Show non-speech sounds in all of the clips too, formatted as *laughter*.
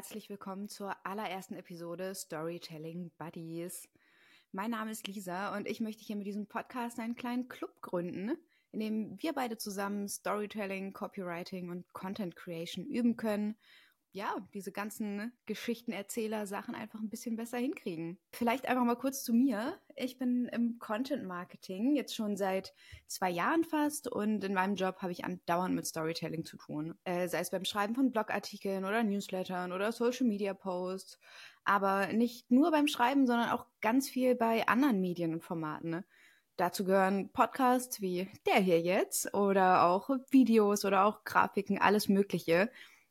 Herzlich willkommen zur allerersten Episode Storytelling Buddies. Mein Name ist Lisa und ich möchte hier mit diesem Podcast einen kleinen Club gründen, in dem wir beide zusammen Storytelling, Copywriting und Content Creation üben können ja, diese ganzen Geschichtenerzähler-Sachen einfach ein bisschen besser hinkriegen. Vielleicht einfach mal kurz zu mir. Ich bin im Content Marketing jetzt schon seit zwei Jahren fast und in meinem Job habe ich andauernd mit Storytelling zu tun. Äh, sei es beim Schreiben von Blogartikeln oder Newslettern oder Social Media Posts. Aber nicht nur beim Schreiben, sondern auch ganz viel bei anderen Medien und Formaten. Ne? Dazu gehören Podcasts wie der hier jetzt oder auch Videos oder auch Grafiken, alles Mögliche.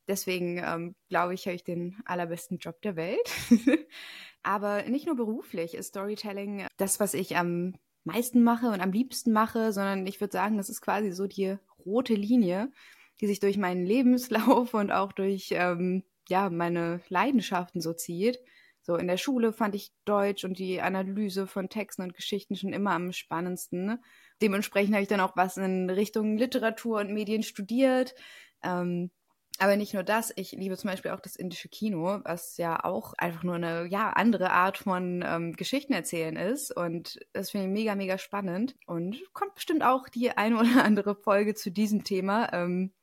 Deswegen ähm, glaube ich, habe ich den allerbesten Job der Welt. *laughs* Aber nicht nur beruflich ist Storytelling das, was ich am meisten mache und am liebsten mache, sondern ich würde sagen, das ist quasi so die rote Linie, die sich durch meinen Lebenslauf und auch durch ähm, ja meine Leidenschaften so zieht. So in der Schule fand ich Deutsch und die Analyse von Texten und Geschichten schon immer am spannendsten. Dementsprechend habe ich dann auch was in Richtung Literatur und Medien studiert. Ähm, aber nicht nur das, ich liebe zum Beispiel auch das indische Kino, was ja auch einfach nur eine ja, andere Art von ähm, Geschichten erzählen ist. Und das finde ich mega, mega spannend. Und kommt bestimmt auch die eine oder *laughs* andere Folge zu diesem Thema. Ähm,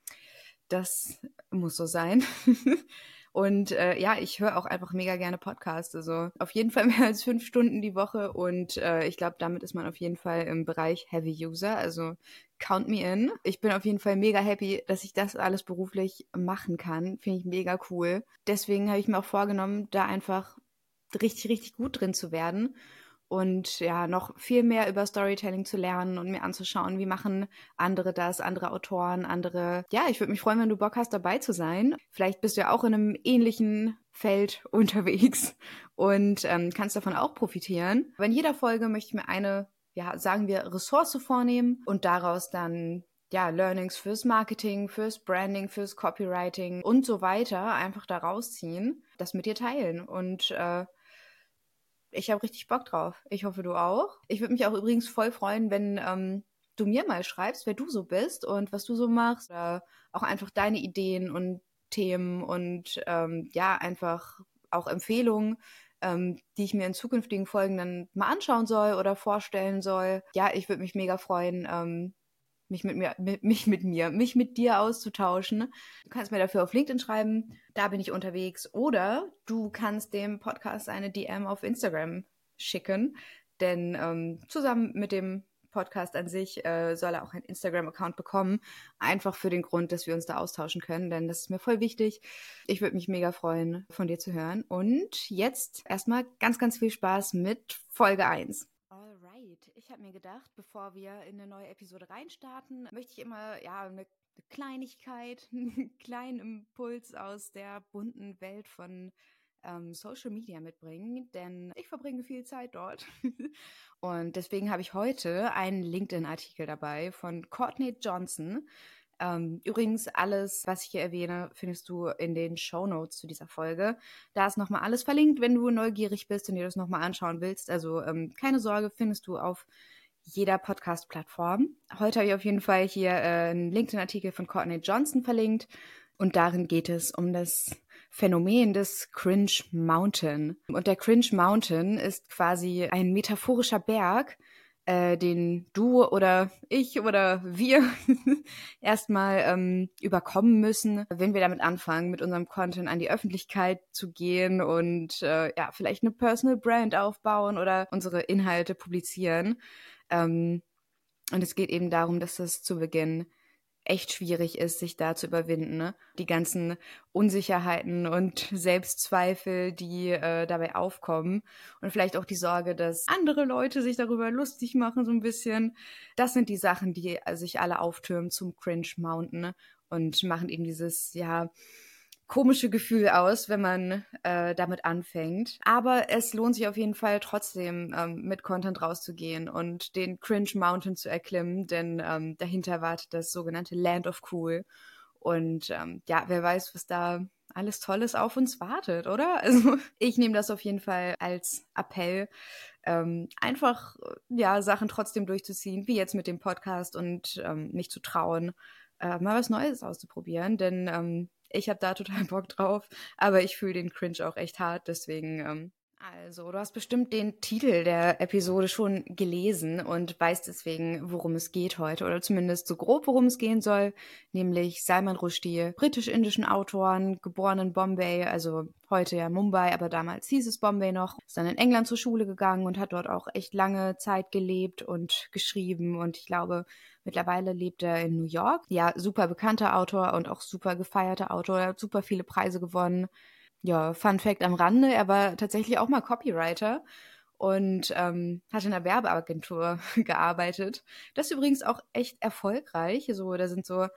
das muss so sein. *laughs* Und äh, ja, ich höre auch einfach mega gerne Podcasts. Also auf jeden Fall *laughs* mehr als fünf Stunden die Woche. Und äh, ich glaube, damit ist man auf jeden Fall im Bereich Heavy User. Also count me in. Ich bin auf jeden Fall mega happy, dass ich das alles beruflich machen kann. Finde ich mega cool. Deswegen habe ich mir auch vorgenommen, da einfach richtig, richtig gut drin zu werden und ja, noch viel mehr über Storytelling zu lernen und mir anzuschauen, wie machen andere das, andere Autoren, andere. Ja, ich würde mich freuen, wenn du Bock hast, dabei zu sein. Vielleicht bist du ja auch in einem ähnlichen Feld *laughs* unterwegs und ähm, kannst davon auch profitieren. Aber in jeder Folge möchte ich mir eine, ja, sagen wir, Ressource vornehmen und daraus dann ja, Learnings fürs Marketing, fürs Branding, fürs Copywriting und so weiter einfach da rausziehen, das mit dir teilen und äh, ich habe richtig Bock drauf. Ich hoffe, du auch. Ich würde mich auch übrigens voll freuen, wenn ähm, du mir mal schreibst, wer du so bist und was du so machst. Oder auch einfach deine Ideen und Themen und ähm, ja, einfach auch Empfehlungen, ähm, die ich mir in zukünftigen Folgen dann mal anschauen soll oder vorstellen soll. Ja, ich würde mich mega freuen, ähm, mich mit mir, mich mit mir, mich mit dir auszutauschen. Du kannst mir dafür auf LinkedIn schreiben, da bin ich unterwegs. Oder du kannst dem Podcast eine DM auf Instagram schicken, denn ähm, zusammen mit dem Podcast an sich äh, soll er auch einen Instagram-Account bekommen. Einfach für den Grund, dass wir uns da austauschen können, denn das ist mir voll wichtig. Ich würde mich mega freuen, von dir zu hören. Und jetzt erstmal ganz, ganz viel Spaß mit Folge 1. Alright, ich habe mir gedacht, bevor wir in eine neue Episode reinstarten, möchte ich immer ja eine Kleinigkeit, *laughs* einen kleinen Impuls aus der bunten Welt von ähm, Social Media mitbringen, denn ich verbringe viel Zeit dort. *laughs* Und deswegen habe ich heute einen LinkedIn-Artikel dabei von Courtney Johnson. Ähm, übrigens, alles, was ich hier erwähne, findest du in den Show Notes zu dieser Folge. Da ist nochmal alles verlinkt, wenn du neugierig bist und dir das nochmal anschauen willst. Also ähm, keine Sorge, findest du auf jeder Podcast-Plattform. Heute habe ich auf jeden Fall hier äh, einen LinkedIn-Artikel von Courtney Johnson verlinkt. Und darin geht es um das Phänomen des Cringe Mountain. Und der Cringe Mountain ist quasi ein metaphorischer Berg, äh, den du oder ich oder wir *laughs* erstmal ähm, überkommen müssen, wenn wir damit anfangen, mit unserem Content an die Öffentlichkeit zu gehen und äh, ja, vielleicht eine Personal Brand aufbauen oder unsere Inhalte publizieren. Ähm, und es geht eben darum, dass das zu Beginn echt schwierig ist, sich da zu überwinden. Ne? Die ganzen Unsicherheiten und *laughs* Selbstzweifel, die äh, dabei aufkommen und vielleicht auch die Sorge, dass andere Leute sich darüber lustig machen, so ein bisschen. Das sind die Sachen, die äh, sich alle auftürmen zum Cringe Mountain ne? und machen eben dieses, ja, komische Gefühl aus, wenn man äh, damit anfängt. Aber es lohnt sich auf jeden Fall trotzdem ähm, mit Content rauszugehen und den Cringe Mountain zu erklimmen, denn ähm, dahinter wartet das sogenannte Land of Cool. Und ähm, ja, wer weiß, was da alles Tolles auf uns wartet, oder? *laughs* Also ich nehme das auf jeden Fall als Appell, ähm, einfach ja Sachen trotzdem durchzuziehen, wie jetzt mit dem Podcast und ähm, nicht zu trauen, äh, mal was Neues auszuprobieren. Denn ähm, Ich habe da total Bock drauf, aber ich fühle den Cringe auch echt hart, deswegen ähm, also, du hast bestimmt den Titel der Episode schon gelesen und weißt deswegen, worum es geht heute, oder zumindest so grob, worum es gehen soll, nämlich Salman Rushdie, britisch-indischen Autoren, geboren in Bombay, also heute ja Mumbai, aber damals hieß es Bombay noch, ist dann in England zur Schule gegangen und hat dort auch echt lange Zeit gelebt und geschrieben und ich glaube, Mittlerweile lebt er in New York. Ja, super bekannter Autor und auch super gefeierter Autor. Er hat super viele Preise gewonnen. Ja, Fun Fact am Rande, er war tatsächlich auch mal Copywriter und ähm, hat in einer Werbeagentur *laughs* gearbeitet. Das ist übrigens auch echt erfolgreich. So, da sind so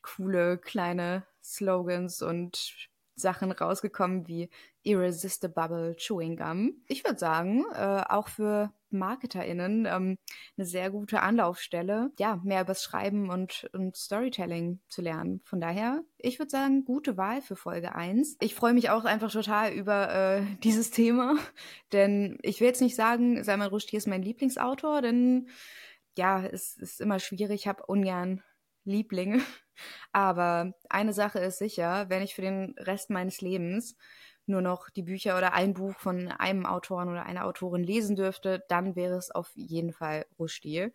coole kleine Slogans und Sachen rausgekommen wie Irresistible Chewing Gum. Ich würde sagen, äh, auch für MarketerInnen ähm, eine sehr gute Anlaufstelle, ja, mehr übers Schreiben und, und Storytelling zu lernen. Von daher, ich würde sagen, gute Wahl für Folge 1. Ich freue mich auch einfach total über äh, *laughs* dieses Thema, *laughs* denn ich will jetzt nicht sagen, Salman Rushdie ist mein Lieblingsautor, denn ja, es ist immer schwierig, ich habe ungern Lieblinge. *laughs* Aber eine Sache ist sicher, wenn ich für den Rest meines Lebens nur noch die Bücher oder ein Buch von einem Autoren oder einer Autorin lesen dürfte, dann wäre es auf jeden Fall Rushdie.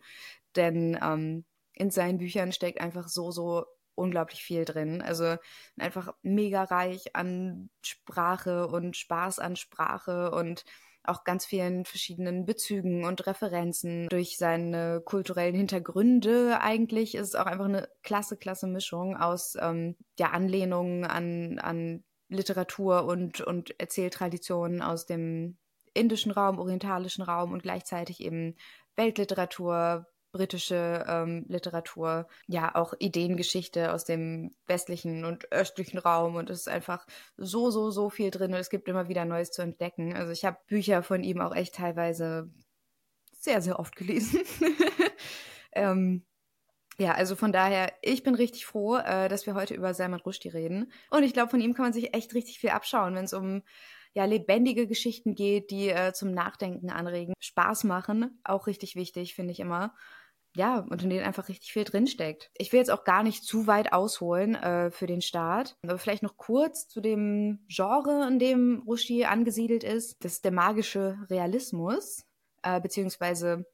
Denn ähm, in seinen Büchern steckt einfach so, so unglaublich viel drin. Also einfach mega reich an Sprache und Spaß an Sprache und auch ganz vielen verschiedenen Bezügen und Referenzen. Durch seine kulturellen Hintergründe eigentlich ist es auch einfach eine klasse, klasse Mischung aus ähm, der Anlehnung an, an Literatur und, und Erzähltraditionen aus dem indischen Raum, orientalischen Raum und gleichzeitig eben Weltliteratur, britische ähm, Literatur, ja auch Ideengeschichte aus dem westlichen und östlichen Raum und es ist einfach so, so, so viel drin und es gibt immer wieder Neues zu entdecken. Also ich habe Bücher von ihm auch echt teilweise sehr, sehr oft gelesen. *laughs* ähm, ja, also von daher, ich bin richtig froh, äh, dass wir heute über Salman Rushdie reden. Und ich glaube, von ihm kann man sich echt richtig viel abschauen, wenn es um ja, lebendige Geschichten geht, die äh, zum Nachdenken anregen, Spaß machen. Auch richtig wichtig, finde ich immer. Ja, und in denen einfach richtig viel drinsteckt. Ich will jetzt auch gar nicht zu weit ausholen äh, für den Start, aber vielleicht noch kurz zu dem Genre, in dem Rushdie angesiedelt ist. Das ist der magische Realismus, äh, beziehungsweise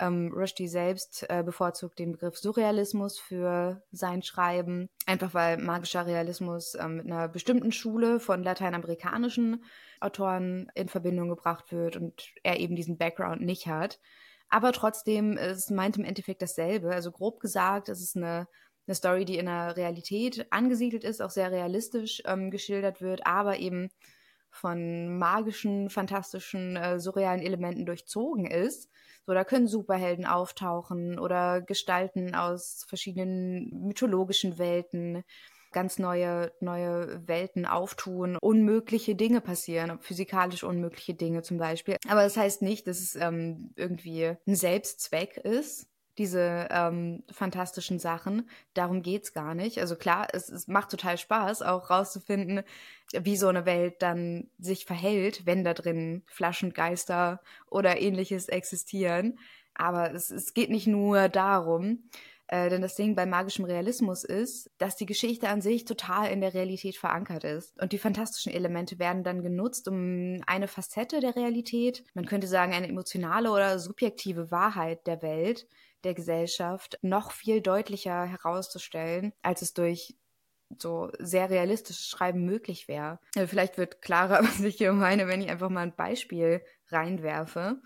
ähm, Rushdie selbst äh, bevorzugt den Begriff Surrealismus für sein Schreiben, einfach weil magischer Realismus ähm, mit einer bestimmten Schule von lateinamerikanischen Autoren in Verbindung gebracht wird und er eben diesen Background nicht hat. Aber trotzdem, es meint im Endeffekt dasselbe. Also grob gesagt, es ist eine, eine Story, die in der Realität angesiedelt ist, auch sehr realistisch ähm, geschildert wird, aber eben von magischen, fantastischen, äh, surrealen Elementen durchzogen ist. So, da können Superhelden auftauchen oder Gestalten aus verschiedenen mythologischen Welten ganz neue, neue Welten auftun, unmögliche Dinge passieren, physikalisch unmögliche Dinge zum Beispiel. Aber das heißt nicht, dass es ähm, irgendwie ein Selbstzweck ist, diese ähm, fantastischen Sachen. Darum geht's gar nicht. Also klar, es, es macht total Spaß, auch rauszufinden, wie so eine Welt dann sich verhält, wenn da drin Flaschengeister oder ähnliches existieren. Aber es, es geht nicht nur darum, äh, denn das Ding bei magischem Realismus ist, dass die Geschichte an sich total in der Realität verankert ist. Und die fantastischen Elemente werden dann genutzt, um eine Facette der Realität, man könnte sagen eine emotionale oder subjektive Wahrheit der Welt, der Gesellschaft noch viel deutlicher herauszustellen, als es durch so sehr realistisches Schreiben möglich wäre. Also vielleicht wird klarer, *laughs* was ich hier meine, wenn ich einfach mal ein Beispiel reinwerfe.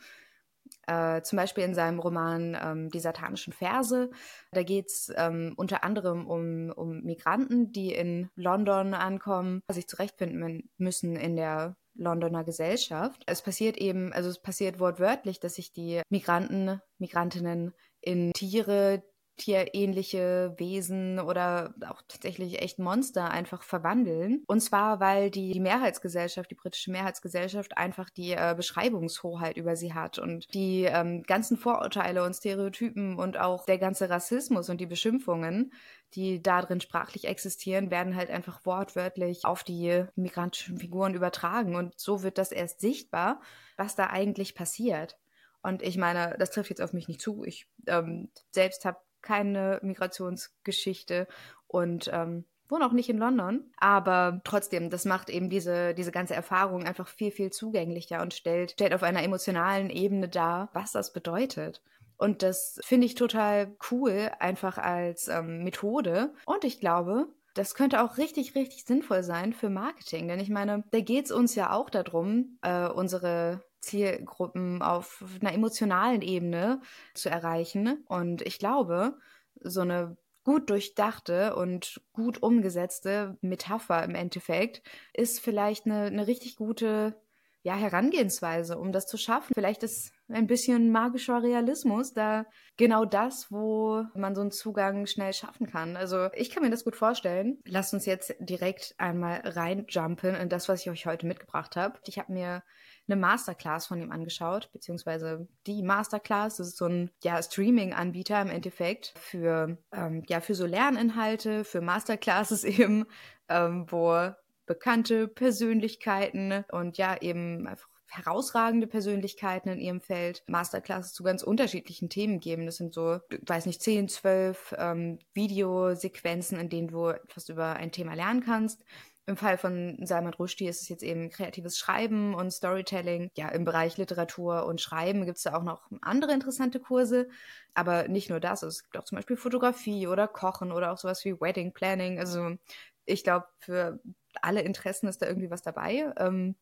Äh, zum Beispiel in seinem Roman ähm, Die satanischen Verse. Da geht es ähm, unter anderem um, um Migranten, die in London ankommen, sich zurechtfinden müssen in der Londoner Gesellschaft. Es passiert eben, also es passiert wortwörtlich, dass sich die Migranten, Migrantinnen in Tiere, tierähnliche Wesen oder auch tatsächlich echt Monster einfach verwandeln. Und zwar, weil die, Mehrheitsgesellschaft, die britische Mehrheitsgesellschaft einfach die äh, Beschreibungshoheit über sie hat und die ähm, ganzen Vorurteile und Stereotypen und auch der ganze Rassismus und die Beschimpfungen, die da drin sprachlich existieren, werden halt einfach wortwörtlich auf die migrantischen Figuren übertragen. Und so wird das erst sichtbar, was da eigentlich passiert. Und ich meine, das trifft jetzt auf mich nicht zu. Ich ähm, selbst habe keine Migrationsgeschichte und ähm, wohne auch nicht in London, aber trotzdem, das macht eben diese, diese ganze Erfahrung einfach viel, viel zugänglicher und stellt, stellt auf einer emotionalen Ebene dar, was das bedeutet. Und das finde ich total cool, einfach als ähm, Methode. Und ich glaube, das könnte auch richtig, richtig sinnvoll sein für Marketing. Denn ich meine, da geht es uns ja auch darum, äh, unsere Zielgruppen auf einer emotionalen Ebene zu erreichen. Und ich glaube, so eine gut durchdachte und gut umgesetzte Metapher im Endeffekt ist vielleicht eine, eine richtig gute ja, Herangehensweise, um das zu schaffen. Vielleicht ist ein bisschen magischer Realismus da genau das, wo man so einen Zugang schnell schaffen kann. Also ich kann mir das gut vorstellen. Lasst uns jetzt direkt einmal reinjumpen in das, was ich euch heute mitgebracht habe. Ich habe mir eine Masterclass von ihm angeschaut, beziehungsweise die Masterclass. Das ist so ein ja, Streaming-Anbieter im Endeffekt für, ähm, ja, für so Lerninhalte, für Masterclasses *laughs* eben, ähm, wo bekannte Persönlichkeiten und ja eben einfach herausragende Persönlichkeiten in ihrem Feld Masterclasses zu ganz unterschiedlichen Themen geben. Das sind so, weiß nicht, 10, 12 ähm, Videosequenzen, in denen du etwas über ein Thema lernen kannst. Im Fall von Salman Rushdie ist es jetzt eben kreatives Schreiben und Storytelling. Ja, im Bereich Literatur und Schreiben gibt es da auch noch andere interessante Kurse. Aber nicht nur das, es gibt auch zum Beispiel Fotografie oder Kochen oder auch sowas wie Wedding Planning. Also ich glaube, für alle Interessen ist da irgendwie was dabei. Ähm,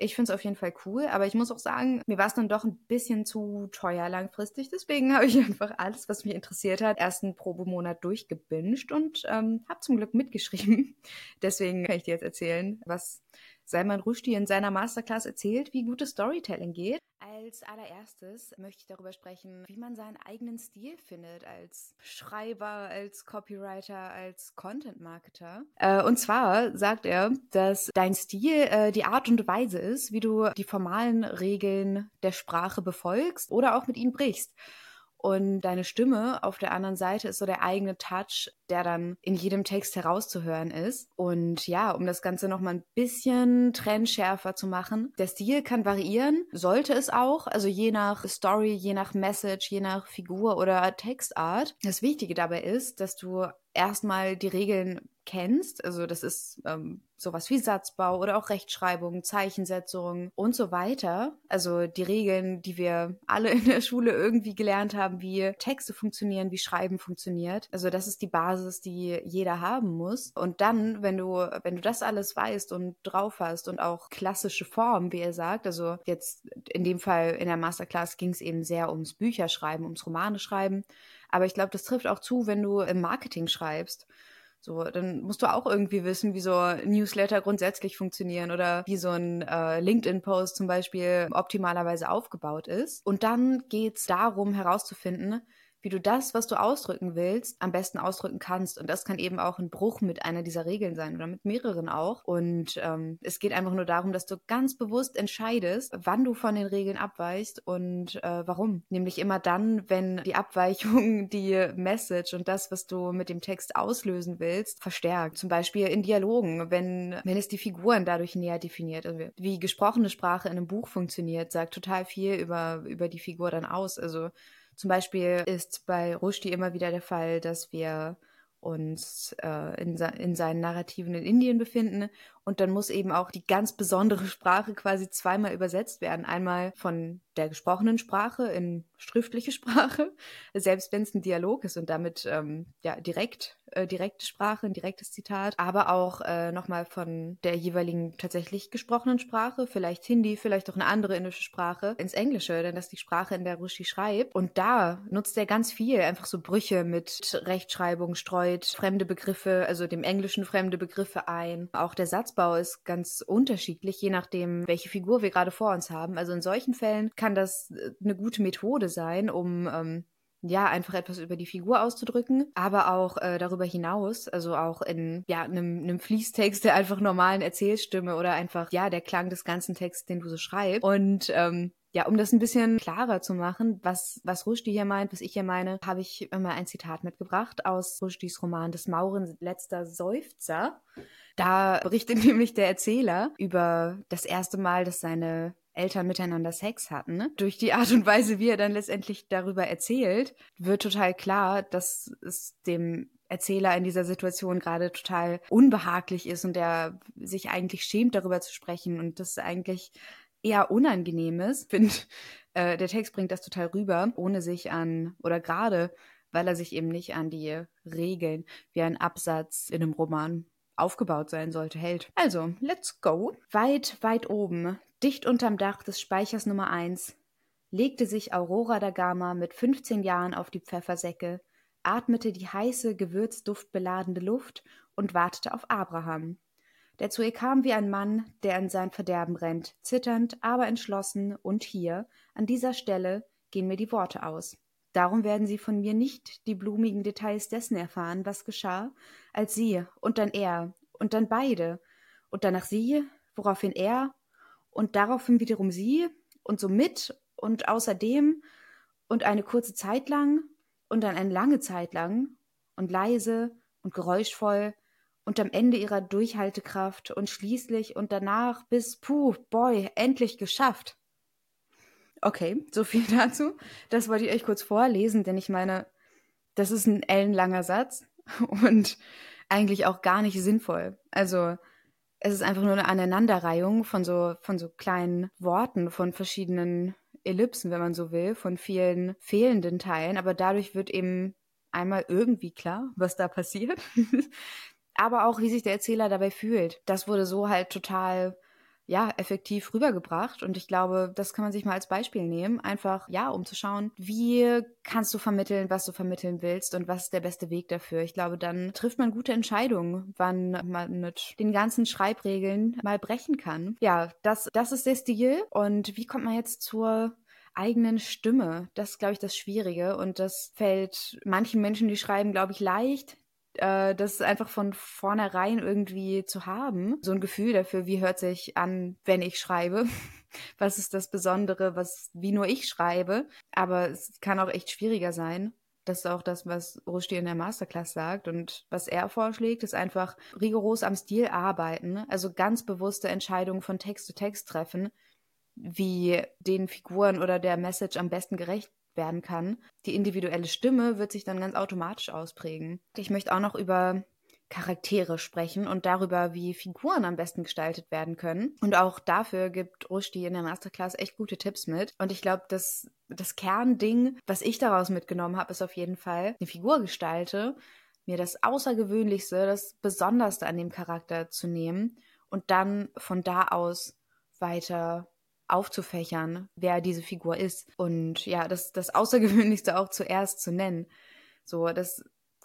ich finde es auf jeden Fall cool, aber ich muss auch sagen, mir war es dann doch ein bisschen zu teuer langfristig. Deswegen *laughs* habe ich einfach alles, was mich interessiert hat, erst einen Probemonat durchgebinged und ähm, habe zum Glück mitgeschrieben. *laughs* Deswegen kann ich dir jetzt erzählen, was Salman Rushdie in seiner Masterclass erzählt, wie gutes Storytelling geht. Als allererstes möchte ich darüber sprechen, wie man seinen eigenen Stil findet als Schreiber, als Copywriter, als Content-Marketer. Äh, und zwar sagt er, dass dein Stil äh, die Art und Weise ist, wie du die formalen Regeln der Sprache befolgst oder auch mit ihnen brichst. Und deine Stimme auf der anderen Seite ist so der eigene Touch, der dann in jedem Text herauszuhören ist. Und ja, um das Ganze nochmal ein bisschen trennschärfer zu machen, der Stil kann variieren, sollte es auch, also je nach Story, je nach Message, je nach Figur oder Textart. Das Wichtige dabei ist, dass du erstmal die Regeln kennst. Also das ist ähm, sowas wie Satzbau oder auch Rechtschreibung, Zeichensetzung und so weiter. Also die Regeln, die wir alle *laughs* in der Schule irgendwie gelernt haben, wie Texte funktionieren, wie Schreiben funktioniert. Also das ist die Basis, die jeder haben muss. Und dann, wenn du, wenn du das alles weißt und drauf hast und auch klassische Formen, wie er sagt, also jetzt in dem Fall in der Masterclass ging es eben sehr ums Bücherschreiben, ums Romane schreiben. Aber ich glaube, das trifft auch zu, wenn du im Marketing schreibst. So, dann musst du auch irgendwie wissen, wie so Newsletter grundsätzlich funktionieren oder wie so ein äh, LinkedIn-Post zum Beispiel optimalerweise aufgebaut ist. Und dann geht's darum herauszufinden, wie du das, was du ausdrücken willst, am besten ausdrücken kannst. Und das kann eben auch ein Bruch mit einer dieser Regeln sein oder mit mehreren auch. Und ähm, es geht einfach nur darum, dass du ganz bewusst entscheidest, wann du von den Regeln abweichst und äh, warum. Nämlich immer dann, wenn die Abweichung *laughs* die Message und das, was du mit dem Text auslösen willst, verstärkt. Zum Beispiel in Dialogen, wenn, wenn es die Figuren dadurch näher definiert. Also wie gesprochene Sprache in einem Buch funktioniert, sagt total viel über, über die Figur dann aus. Also zum Beispiel ist bei Rushdie immer wieder der Fall, dass wir uns äh, in, in seinen Narrativen in Indien befinden und dann muss eben auch die ganz besondere *laughs* Sprache quasi zweimal übersetzt werden. Einmal von der gesprochenen Sprache in schriftliche Sprache, *laughs* selbst wenn es ein Dialog ist und damit ähm, ja direkt äh, direkte Sprache, ein direktes Zitat, aber auch äh, nochmal von der jeweiligen tatsächlich gesprochenen Sprache, vielleicht Hindi, vielleicht auch eine andere indische Sprache, ins Englische, denn das ist die Sprache, in der Rushi schreibt. Und da nutzt er ganz viel, einfach so Brüche mit Rechtschreibung, streut fremde Begriffe, also dem Englischen fremde Begriffe ein. Auch der Satzbau ist ganz unterschiedlich, je nachdem, welche Figur wir gerade vor uns haben. Also in solchen Fällen kann das äh, eine gute Methode sein, um ähm, ja, einfach etwas über die Figur auszudrücken, aber auch äh, darüber hinaus, also auch in ja, einem, einem Fließtext der einfach normalen Erzählstimme oder einfach, ja, der Klang des ganzen Texts, den du so schreibst. Und ähm, ja, um das ein bisschen klarer zu machen, was, was Rushdie hier meint, was ich hier meine, habe ich immer ein Zitat mitgebracht aus Rushdies Roman des Mauren letzter Seufzer. Da berichtet *laughs* nämlich der Erzähler über das erste Mal, dass seine Eltern miteinander Sex hatten. Ne? Durch die Art und Weise, wie er dann letztendlich darüber erzählt, wird total klar, dass es dem Erzähler in dieser Situation gerade total unbehaglich ist und der sich eigentlich schämt, darüber zu sprechen und das eigentlich eher unangenehm ist. Ich finde, äh, der Text bringt das total rüber, ohne sich an, oder gerade, weil er sich eben nicht an die Regeln wie ein Absatz in einem Roman aufgebaut sein sollte, hält. Also, let's go. Weit, weit oben, dicht unterm Dach des Speichers Nummer 1, legte sich Aurora da Gama mit 15 Jahren auf die Pfeffersäcke, atmete die heiße, gewürzduftbeladene Luft und wartete auf Abraham, der zu ihr kam wie ein Mann, der in sein Verderben rennt, zitternd, aber entschlossen, und hier, an dieser Stelle, gehen mir die Worte aus. Darum werden Sie von mir nicht die blumigen Details dessen erfahren, was geschah, als Sie und dann er und dann beide und danach Sie, woraufhin er und daraufhin wiederum Sie und so mit und außerdem und eine kurze Zeit lang und dann eine lange Zeit lang und leise und geräuschvoll und am Ende ihrer Durchhaltekraft und schließlich und danach bis, puh, boy, endlich geschafft. Okay, so viel *laughs* dazu. Das wollte ich euch kurz vorlesen, denn ich meine, das ist ein ellenlanger Satz *laughs* und eigentlich auch gar nicht sinnvoll. Also, es ist einfach nur eine Aneinanderreihung von so, von so kleinen Worten, von verschiedenen Ellipsen, wenn man so will, von vielen fehlenden Teilen, aber dadurch wird eben einmal irgendwie klar, was da passiert. *laughs* aber auch, wie sich der Erzähler dabei fühlt. Das wurde so halt total ja, effektiv rübergebracht. Und ich glaube, das kann man sich mal als Beispiel nehmen. Einfach, ja, um zu schauen, wie kannst du vermitteln, was du vermitteln willst und was ist der beste Weg dafür. Ich glaube, dann trifft man gute Entscheidungen, wann man mit den ganzen Schreibregeln mal brechen kann. Ja, das, das ist der Stil. Und wie kommt man jetzt zur eigenen Stimme. Das ist, glaube ich, das Schwierige. Und das fällt manchen Menschen, die schreiben, glaube ich, leicht äh, das einfach von vornherein irgendwie zu haben. So ein Gefühl dafür, wie hört sich an, wenn ich schreibe. *laughs* was ist das Besondere, was, wie nur ich schreibe. Aber es kann auch echt schwieriger sein. Das ist auch das, was Rushdie in der Masterclass sagt. Und was er vorschlägt, ist einfach rigoros am Stil arbeiten. Also ganz bewusste Entscheidungen von Text zu Text treffen, wie den Figuren oder der Message am besten gerecht werden kann. Die individuelle Stimme wird sich dann ganz automatisch ausprägen. Ich möchte auch noch über Charaktere sprechen und darüber, wie Figuren am besten gestaltet werden können. Und auch dafür gibt Rushdie in der Masterclass echt gute Tipps mit. Und ich glaube, dass das Kernding, was ich daraus mitgenommen habe, ist auf jeden Fall, eine Figur gestalte, mir das Außergewöhnlichste, das Besonderste an dem Charakter zu nehmen und dann von da aus weiter aufzufächern, wer diese Figur ist. Und ja, das, das Außergewöhnlichste auch zuerst zu nennen. So, das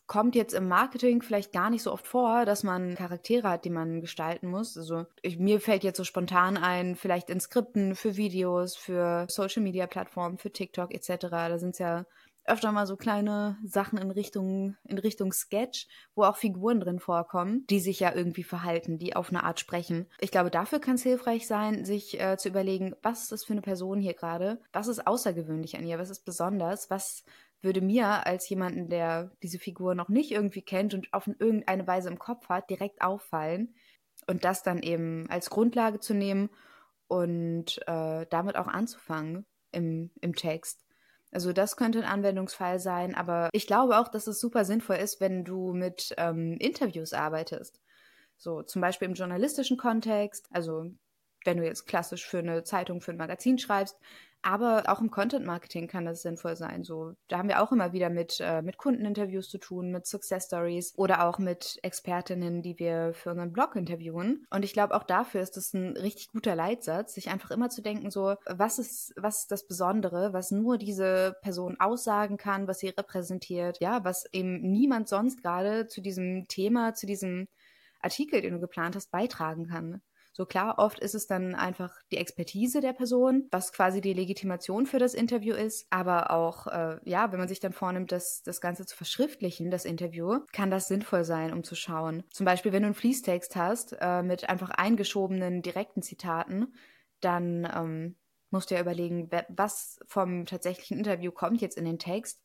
kommt jetzt im Marketing vielleicht gar nicht so oft vor, dass man Charaktere hat, die man gestalten muss. Also ich, mir fällt jetzt so spontan ein, vielleicht in Skripten für Videos, für Social Media Plattformen, für TikTok etc. Da sind es ja öfter mal so kleine Sachen in Richtung, in Richtung Sketch, wo auch Figuren drin vorkommen, die sich ja irgendwie verhalten, die auf eine Art sprechen. Ich glaube, dafür kann es hilfreich sein, sich äh, zu überlegen, was ist das für eine Person hier gerade? Was ist außergewöhnlich an ihr? Was ist besonders? Was würde mir als jemanden, der diese Figur noch nicht irgendwie kennt und auf irgendeine Weise im Kopf hat, direkt auffallen und das dann eben als Grundlage zu nehmen und äh, damit auch anzufangen im, im Text. Also das könnte ein Anwendungsfall sein, aber ich glaube auch, dass es super sinnvoll ist, wenn du mit ähm, Interviews arbeitest. So zum Beispiel im journalistischen Kontext, also wenn du jetzt klassisch für eine Zeitung, für ein Magazin schreibst, aber auch im Content Marketing kann das sinnvoll sein. So, da haben wir auch immer wieder mit, äh, mit Kundeninterviews zu tun, mit Success Stories oder auch mit Expertinnen, die wir für unseren Blog interviewen. Und ich glaube, auch dafür ist das ein richtig guter Leitsatz, sich einfach immer zu denken, so, was ist, was ist das Besondere, was nur diese Person aussagen kann, was sie repräsentiert, ja, was eben niemand sonst gerade zu diesem Thema, zu diesem Artikel, den du geplant hast, beitragen kann. So klar, oft ist es dann einfach die Expertise der Person, was quasi die Legitimation für das Interview ist. Aber auch, äh, ja, wenn man sich dann vornimmt, das, das Ganze zu verschriftlichen, das Interview, kann das sinnvoll sein, um zu schauen. Zum Beispiel, wenn du einen Fließtext hast äh, mit einfach eingeschobenen direkten Zitaten, dann ähm, musst du ja überlegen, was vom tatsächlichen Interview kommt jetzt in den Text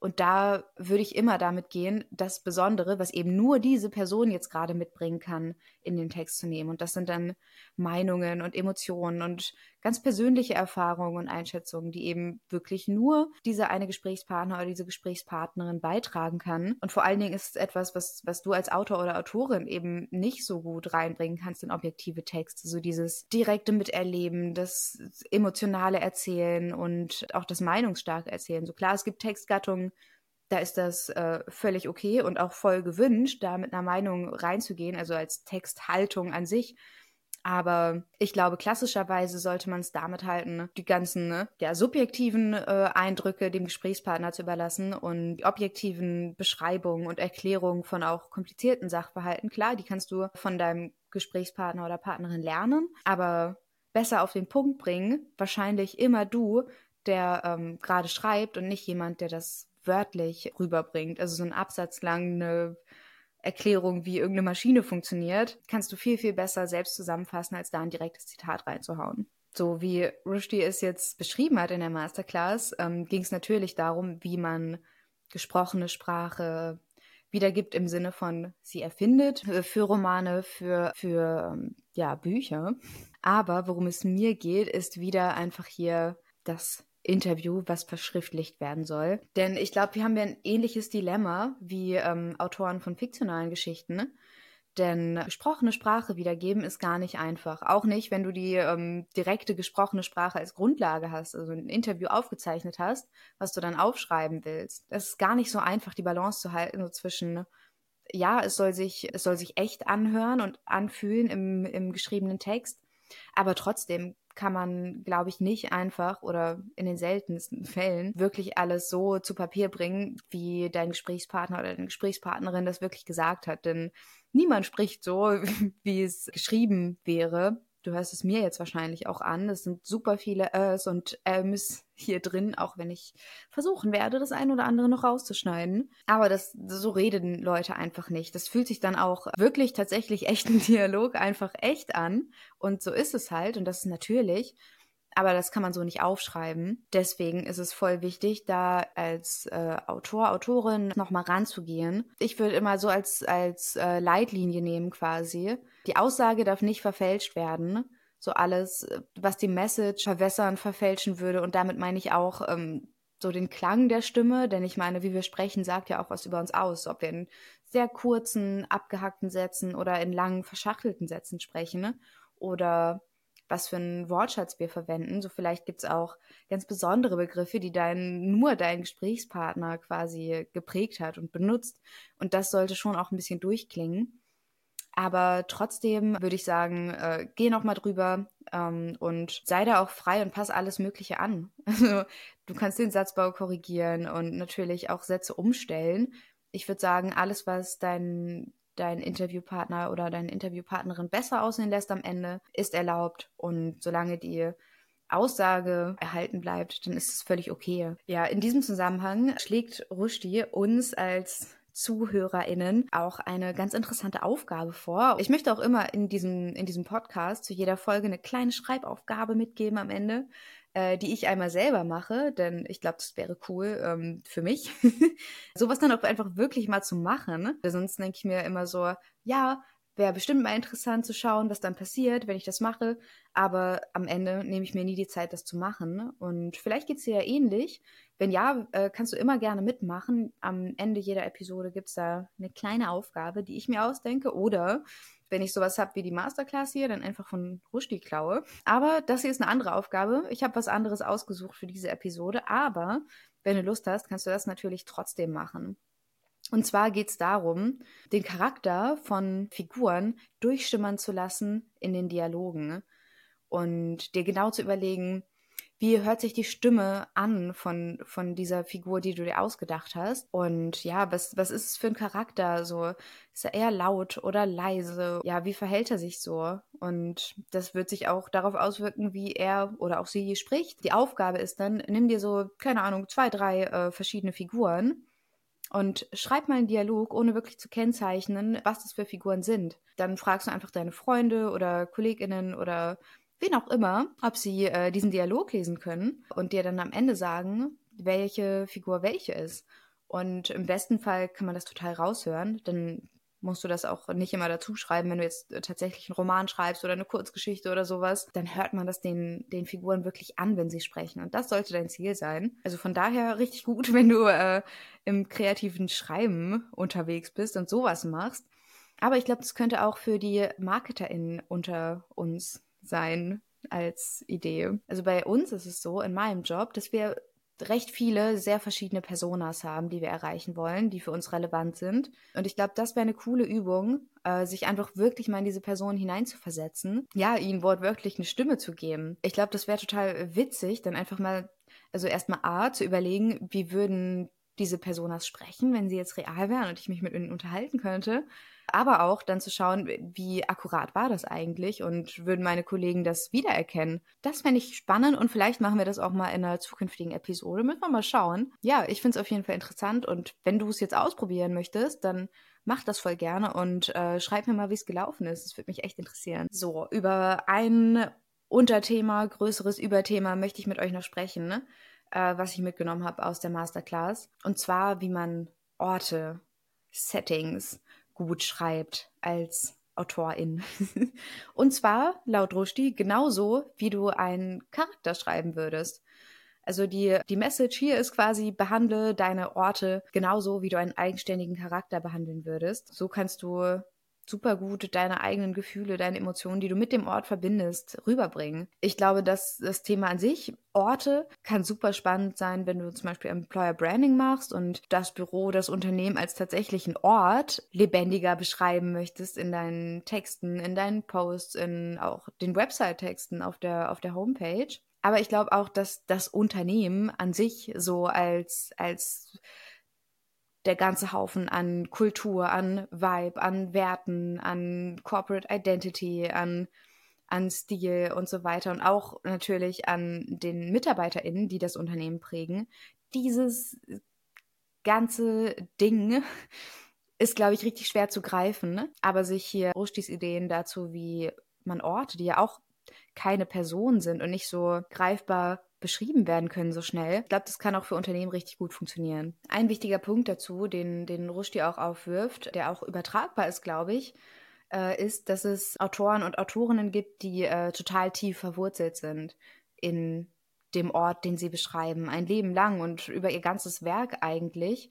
Und da würde ich immer damit gehen, das Besondere, was eben nur diese Person jetzt gerade mitbringen kann, in den Text zu nehmen. Und das sind dann Meinungen und Emotionen und ganz persönliche Erfahrungen und Einschätzungen, die eben wirklich nur dieser eine Gesprächspartner oder diese Gesprächspartnerin beitragen kann. Und vor allen Dingen ist es etwas, was, was du als Autor oder Autorin eben nicht so gut reinbringen kannst in objektive Texte. So dieses direkte Miterleben, das emotionale Erzählen und auch das meinungsstarke Erzählen. So klar, es gibt Textgattungen, da ist das äh, völlig okay und auch voll gewünscht, da mit einer Meinung reinzugehen, also als Texthaltung an sich. Aber ich glaube, klassischerweise sollte man es damit halten, die ganzen ne, ja, subjektiven äh, Eindrücke dem Gesprächspartner zu überlassen und die objektiven Beschreibungen und Erklärungen von auch komplizierten Sachverhalten. Klar, die kannst du von deinem Gesprächspartner oder Partnerin lernen, aber besser auf den Punkt bringen, wahrscheinlich immer du, der ähm, gerade schreibt und nicht jemand, der das wörtlich rüberbringt. Also so ein Absatz lang eine Erklärung, wie irgendeine Maschine funktioniert, kannst du viel, viel besser selbst zusammenfassen, als da ein direktes Zitat reinzuhauen. So wie Rushdie es jetzt beschrieben hat in der Masterclass, ähm, ging es natürlich darum, wie man gesprochene Sprache wiedergibt im Sinne von sie erfindet für Romane, für, für ähm, ja, Bücher. Aber worum es mir geht, ist wieder einfach hier das Interview, was verschriftlicht werden soll. Denn ich glaube, wir haben ja ein ähnliches Dilemma wie ähm, Autoren von fiktionalen Geschichten. Denn gesprochene Sprache wiedergeben ist gar nicht einfach. Auch nicht, wenn du die ähm, direkte gesprochene Sprache als Grundlage hast, also ein Interview aufgezeichnet hast, was du dann aufschreiben willst. Das ist gar nicht so einfach, die Balance zu halten, so zwischen, ja, es soll sich, es soll sich echt anhören und anfühlen im, im geschriebenen Text, aber trotzdem kann man, glaube ich, nicht einfach oder in den seltensten *laughs* Fällen wirklich alles so zu Papier bringen, wie dein Gesprächspartner oder deine Gesprächspartnerin das wirklich gesagt hat. Denn niemand spricht so, *laughs* wie es geschrieben wäre du hörst es mir jetzt wahrscheinlich auch an. Es sind super viele Ös und Äms hier drin, auch wenn ich versuchen werde, das ein oder andere noch rauszuschneiden. Aber das, so reden Leute einfach nicht. Das fühlt sich dann auch wirklich tatsächlich *laughs* echten Dialog einfach echt an. Und so ist es halt. Und das ist natürlich. Aber das kann man so nicht aufschreiben. Deswegen ist es voll wichtig, da als äh, Autor, Autorin nochmal ranzugehen. Ich würde immer so als, als äh, Leitlinie nehmen quasi die Aussage darf nicht verfälscht werden. So alles, was die Message verwässern, verfälschen würde. Und damit meine ich auch ähm, so den Klang der Stimme, denn ich meine, wie wir sprechen, sagt ja auch was über uns aus. Ob wir in sehr kurzen, abgehackten Sätzen oder in langen, verschachtelten Sätzen sprechen ne? oder was für einen Wortschatz wir verwenden. So vielleicht gibt es auch ganz besondere Begriffe, die dein, nur dein Gesprächspartner quasi geprägt hat und benutzt. Und das sollte schon auch ein bisschen durchklingen. Aber trotzdem würde ich sagen, äh, geh noch mal drüber ähm, und sei da auch frei und pass alles Mögliche an. *laughs* Also du kannst den Satzbau korrigieren und natürlich auch Sätze umstellen. Ich würde sagen, alles, was dein, dein Interviewpartner oder deine Interviewpartnerin besser aussehen lässt am Ende, ist erlaubt. Und solange die Aussage erhalten bleibt, dann ist es völlig okay. Ja, in diesem Zusammenhang schlägt Rushdie uns als ZuhörerInnen auch eine ganz interessante Aufgabe vor. Ich möchte auch immer in diesem, in diesem Podcast zu jeder Folge eine kleine Schreibaufgabe mitgeben am Ende, äh, die ich einmal selber mache, denn ich glaube, das wäre cool ähm, für mich. *laughs* Sowas dann auch einfach wirklich mal zu machen. Sonst denke ich mir immer so, ja, wäre bestimmt mal interessant zu schauen, was dann passiert, wenn ich das mache. Aber am Ende nehme ich mir nie die Zeit, das zu machen. Und vielleicht geht es dir ja ähnlich. Wenn ja, äh, kannst du immer gerne mitmachen. Am Ende jeder Episode gibt es da eine kleine Aufgabe, die ich mir ausdenke. Oder wenn ich sowas habe wie die Masterclass hier, dann einfach von Rushdie klaue. Aber das hier ist eine andere Aufgabe. Ich habe was anderes ausgesucht für diese Episode. Aber wenn du Lust hast, kannst du das natürlich trotzdem machen. Und zwar geht es darum, den Charakter von Figuren durchschimmern zu lassen in den Dialogen und dir genau zu überlegen, wie hört sich die Stimme an von, von dieser Figur, die du dir ausgedacht hast? Und ja, was, was ist es für ein Charakter? So, ist er eher laut oder leise? Ja, wie verhält er sich so? Und das wird sich auch darauf auswirken, wie er oder auch sie spricht. Die Aufgabe ist dann, nimm dir so, keine Ahnung, zwei, drei äh, verschiedene Figuren und schreib mal einen Dialog, ohne wirklich zu kennzeichnen, was das für Figuren sind. Dann fragst du einfach deine Freunde oder KollegInnen oder wen auch immer, ob sie äh, diesen Dialog lesen können und dir dann am Ende sagen, welche Figur welche ist. Und im besten Fall kann man das total raushören, dann musst du das auch nicht immer dazu schreiben, wenn du jetzt äh, tatsächlich einen Roman schreibst oder eine Kurzgeschichte oder sowas, dann hört man das den, den Figuren wirklich an, wenn sie sprechen. Und das sollte dein Ziel sein. Also von daher richtig gut, *laughs* wenn du äh, im kreativen Schreiben unterwegs bist und sowas machst. Aber ich glaube, das könnte auch für die MarketerInnen unter uns sein als Idee. Also bei uns ist es so, in meinem Job, dass wir recht viele sehr verschiedene Personas haben, die wir erreichen wollen, die für uns relevant sind. Und ich glaube, das wäre eine coole Übung, äh, sich einfach wirklich mal in diese Person hineinzuversetzen. Ja, ihnen wortwörtlich eine Stimme zu geben. Ich glaube, das wäre total witzig, dann einfach mal, also erstmal A, zu überlegen, wie würden diese Personas sprechen, wenn sie jetzt real wären und ich mich mit ihnen unterhalten könnte aber auch dann zu schauen, wie akkurat war das eigentlich und würden meine Kollegen das wiedererkennen. Das fände ich spannend und vielleicht machen wir das auch mal in einer zukünftigen Episode. Müssen wir mal schauen. Ja, ich finde es auf jeden Fall interessant und wenn du es jetzt ausprobieren möchtest, dann mach das voll gerne und äh, schreib mir mal, wie es gelaufen ist. Das würde mich echt interessieren. So, über ein Unterthema, größeres Überthema möchte ich mit euch noch sprechen, ne? äh, was ich mitgenommen habe aus der Masterclass. Und zwar, wie man Orte, Settings, gut schreibt als Autorin. *laughs* Und zwar, laut Rushdie, genauso, wie du einen Charakter schreiben würdest. Also die, die Message hier ist quasi, behandle deine Orte genauso, wie du einen eigenständigen Charakter behandeln würdest. So kannst du super gut deine eigenen Gefühle, deine Emotionen, die du mit dem Ort verbindest, rüberbringen. Ich glaube, dass das Thema an sich, Orte, kann super spannend sein, wenn du zum Beispiel Employer Branding machst und das Büro, das Unternehmen als tatsächlichen Ort lebendiger beschreiben möchtest in deinen Texten, in deinen Posts, in auch den Website-Texten auf der, auf der Homepage. Aber ich glaube auch, dass das Unternehmen an sich so als, als der ganze Haufen an Kultur, an Vibe, an Werten, an Corporate Identity, an, an Stil und so weiter und auch natürlich an den MitarbeiterInnen, die das Unternehmen prägen. Dieses ganze Ding *laughs* ist, glaube ich, richtig schwer zu greifen, aber sich hier Rushtis Ideen dazu, wie man Orte, die ja auch keine Person sind und nicht so greifbar beschrieben werden können so schnell. Ich glaube, das kann auch für Unternehmen richtig gut funktionieren. Ein wichtiger Punkt dazu, den, den Rushdie auch aufwirft, der auch übertragbar ist, glaube ich, äh, ist, dass es Autoren und Autorinnen gibt, die äh, total tief verwurzelt sind in dem Ort, den sie beschreiben, ein Leben lang und über ihr ganzes Werk eigentlich.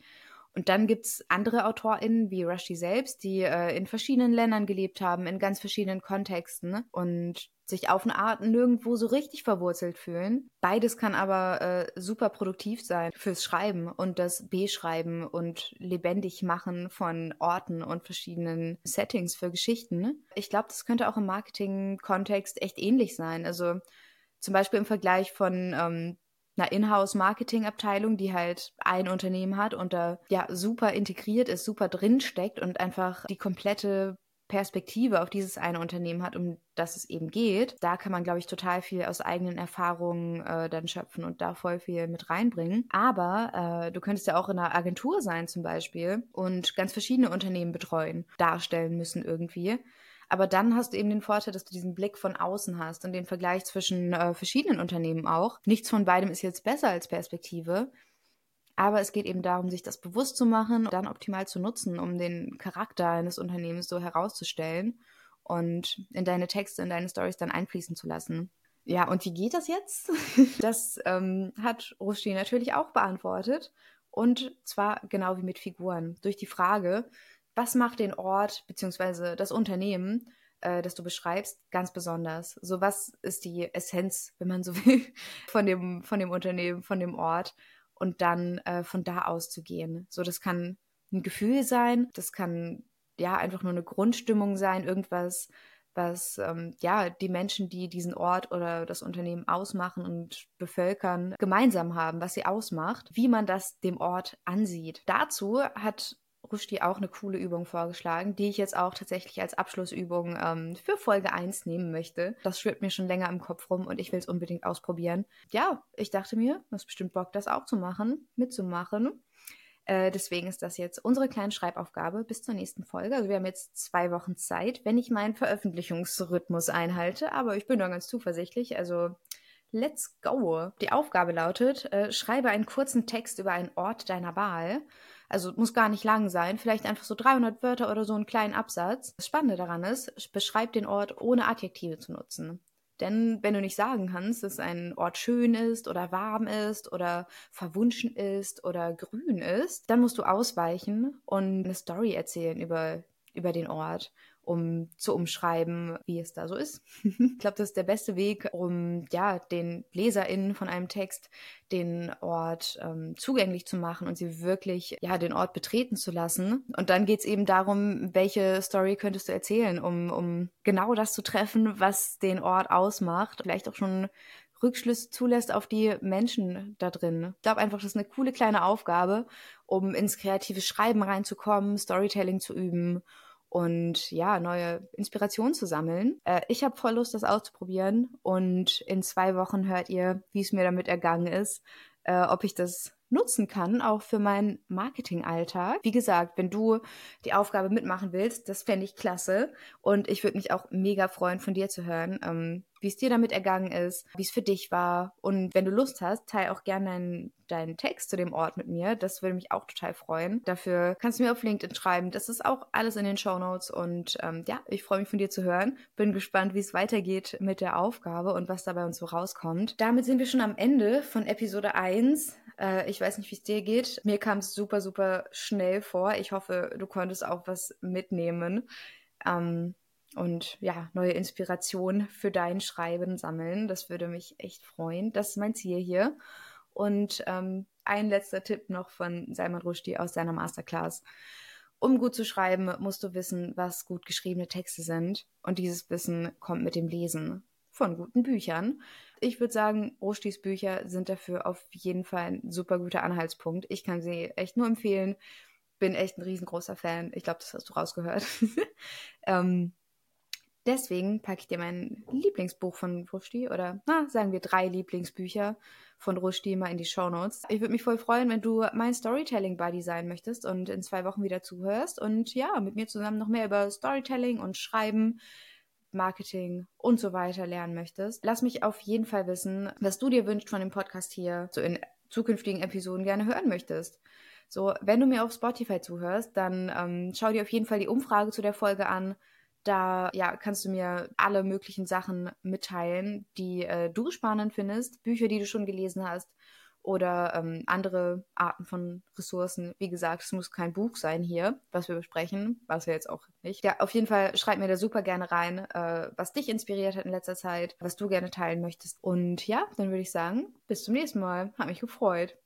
Und dann gibt es andere AutorInnen wie Rushdie selbst, die äh, in verschiedenen Ländern gelebt haben, in ganz verschiedenen Kontexten und sich auf eine Art nirgendwo so richtig verwurzelt fühlen. Beides kann aber äh, super produktiv sein fürs Schreiben und das Beschreiben und lebendig machen von Orten und verschiedenen Settings für Geschichten. Ich glaube, das könnte auch im Marketing-Kontext echt ähnlich sein. Also zum Beispiel im Vergleich von ähm, einer Inhouse-Marketing-Abteilung, die halt ein Unternehmen hat und da ja super integriert ist, super drinsteckt und einfach die komplette Perspektive auf dieses eine Unternehmen hat, um das es eben geht, da kann man, glaube ich, total viel aus eigenen Erfahrungen äh, dann schöpfen und da voll viel mit reinbringen. Aber äh, du könntest ja auch in einer Agentur sein zum Beispiel und ganz verschiedene Unternehmen betreuen, darstellen müssen irgendwie. Aber dann hast du eben den Vorteil, dass du diesen Blick von außen hast und den Vergleich zwischen äh, verschiedenen Unternehmen auch. Nichts von beidem ist jetzt besser als Perspektive. Aber es geht eben darum, sich das bewusst zu machen und dann optimal zu nutzen, um den Charakter eines Unternehmens so herauszustellen und in deine Texte, in deine Stories dann einfließen zu lassen. Ja, und wie geht das jetzt? *laughs* Das ähm, hat Rushdie natürlich auch beantwortet. Und zwar genau wie mit Figuren. Durch die Frage, was macht den Ort bzw. das Unternehmen, äh, das du beschreibst, ganz besonders? So, was ist die Essenz, wenn man so *laughs* will, von dem, von dem Unternehmen, von dem Ort und dann äh, von da aus zu gehen. So, das kann ein Gefühl sein, das kann ja einfach nur eine Grundstimmung sein, irgendwas, was ähm, ja die Menschen, die diesen Ort oder das Unternehmen ausmachen und bevölkern, gemeinsam haben, was sie ausmacht, wie man das dem Ort ansieht. Dazu hat Rushdie auch eine coole Übung vorgeschlagen, die ich jetzt auch tatsächlich als Abschlussübung ähm, für Folge 1 nehmen möchte. Das schwirrt mir schon länger im Kopf rum und ich will es unbedingt ausprobieren. Ja, ich dachte mir, du hast bestimmt Bock, das auch zu machen, mitzumachen. Äh, deswegen ist das jetzt unsere kleine Schreibaufgabe bis zur nächsten Folge. Also wir haben jetzt zwei Wochen Zeit, wenn ich meinen Veröffentlichungsrhythmus einhalte, aber ich bin da ganz zuversichtlich. Also Let's go! Die Aufgabe lautet, äh, schreibe einen kurzen Text über einen Ort deiner Wahl. Also muss gar nicht lang sein, vielleicht einfach so 300 Wörter oder so einen kleinen Absatz. Das Spannende daran ist, beschreib den Ort ohne Adjektive zu nutzen. Denn wenn du nicht sagen kannst, dass ein Ort schön ist oder warm ist oder verwunschen ist oder grün ist, dann musst du ausweichen und eine Story erzählen über, über den Ort um zu umschreiben, wie es da so ist. *laughs* ich glaube, das ist der beste Weg, um ja den LeserInnen von einem Text den Ort ähm, zugänglich zu machen und sie wirklich ja den Ort betreten zu lassen. Und dann geht es eben darum, welche Story könntest du erzählen, um, um genau das zu treffen, was den Ort ausmacht. Vielleicht auch schon Rückschlüsse zulässt auf die Menschen da drin. Ich glaube einfach, das ist eine coole kleine Aufgabe, um ins kreative Schreiben reinzukommen, Storytelling zu üben und ja, neue Inspirationen zu sammeln. Äh, ich habe voll Lust, das auszuprobieren und in zwei Wochen hört ihr, wie es mir damit ergangen ist, äh, ob ich das nutzen kann, auch für meinen Marketingalltag. Wie gesagt, wenn du die Aufgabe mitmachen willst, das fände ich klasse. Und ich würde mich auch mega freuen, von dir zu hören, ähm, wie es dir damit ergangen ist, wie es für dich war. Und wenn du Lust hast, teile auch gerne deinen, deinen Text zu dem Ort mit mir. Das würde mich auch total freuen. Dafür kannst du mir auf LinkedIn schreiben. Das ist auch alles in den Show Notes. Und ähm, ja, ich freue mich von dir zu hören. Bin gespannt, wie es weitergeht mit der Aufgabe und was dabei uns so rauskommt. Damit sind wir schon am Ende von Episode 1. Äh, ich weiß nicht, wie es dir geht. Mir kam es super, super schnell vor. Ich hoffe, du konntest auch was mitnehmen. Ähm, und ja, neue Inspiration für dein Schreiben sammeln. Das würde mich echt freuen. Das ist mein Ziel hier. Und ähm, ein letzter Tipp noch von Salman Rushdie aus seiner Masterclass. Um gut zu schreiben, musst du wissen, was gut geschriebene Texte sind. Und dieses Wissen kommt mit dem Lesen von guten Büchern. Ich würde sagen, Rushdies Bücher sind dafür auf jeden Fall ein super guter Anhaltspunkt. Ich kann sie echt nur empfehlen. Bin echt ein riesengroßer Fan. Ich glaube, das hast du rausgehört. *laughs* ähm, Deswegen packe ich dir mein Lieblingsbuch von Rushdie oder na, sagen wir drei Lieblingsbücher von Rushdie mal in die Show Notes. Ich würde mich voll freuen, wenn du mein Storytelling Buddy sein möchtest und in zwei Wochen wieder zuhörst und ja, mit mir zusammen noch mehr über Storytelling und Schreiben, Marketing und so weiter lernen möchtest. Lass mich auf jeden Fall wissen, was du dir wünschst von dem Podcast hier, so in zukünftigen Episoden gerne hören möchtest. So, wenn du mir auf Spotify zuhörst, dann ähm, schau dir auf jeden Fall die Umfrage zu der Folge an da ja, kannst du mir alle möglichen Sachen mitteilen, die äh, du spannend findest, Bücher, die du schon gelesen hast oder ähm, andere Arten von Ressourcen. Wie gesagt, es muss kein Buch sein hier, was wir besprechen, was wir jetzt auch nicht. Ja, auf jeden Fall schreib mir da super gerne rein, äh, was dich inspiriert hat in letzter Zeit, was du gerne teilen möchtest. Und ja, dann würde ich sagen, bis zum nächsten Mal. Hat mich gefreut.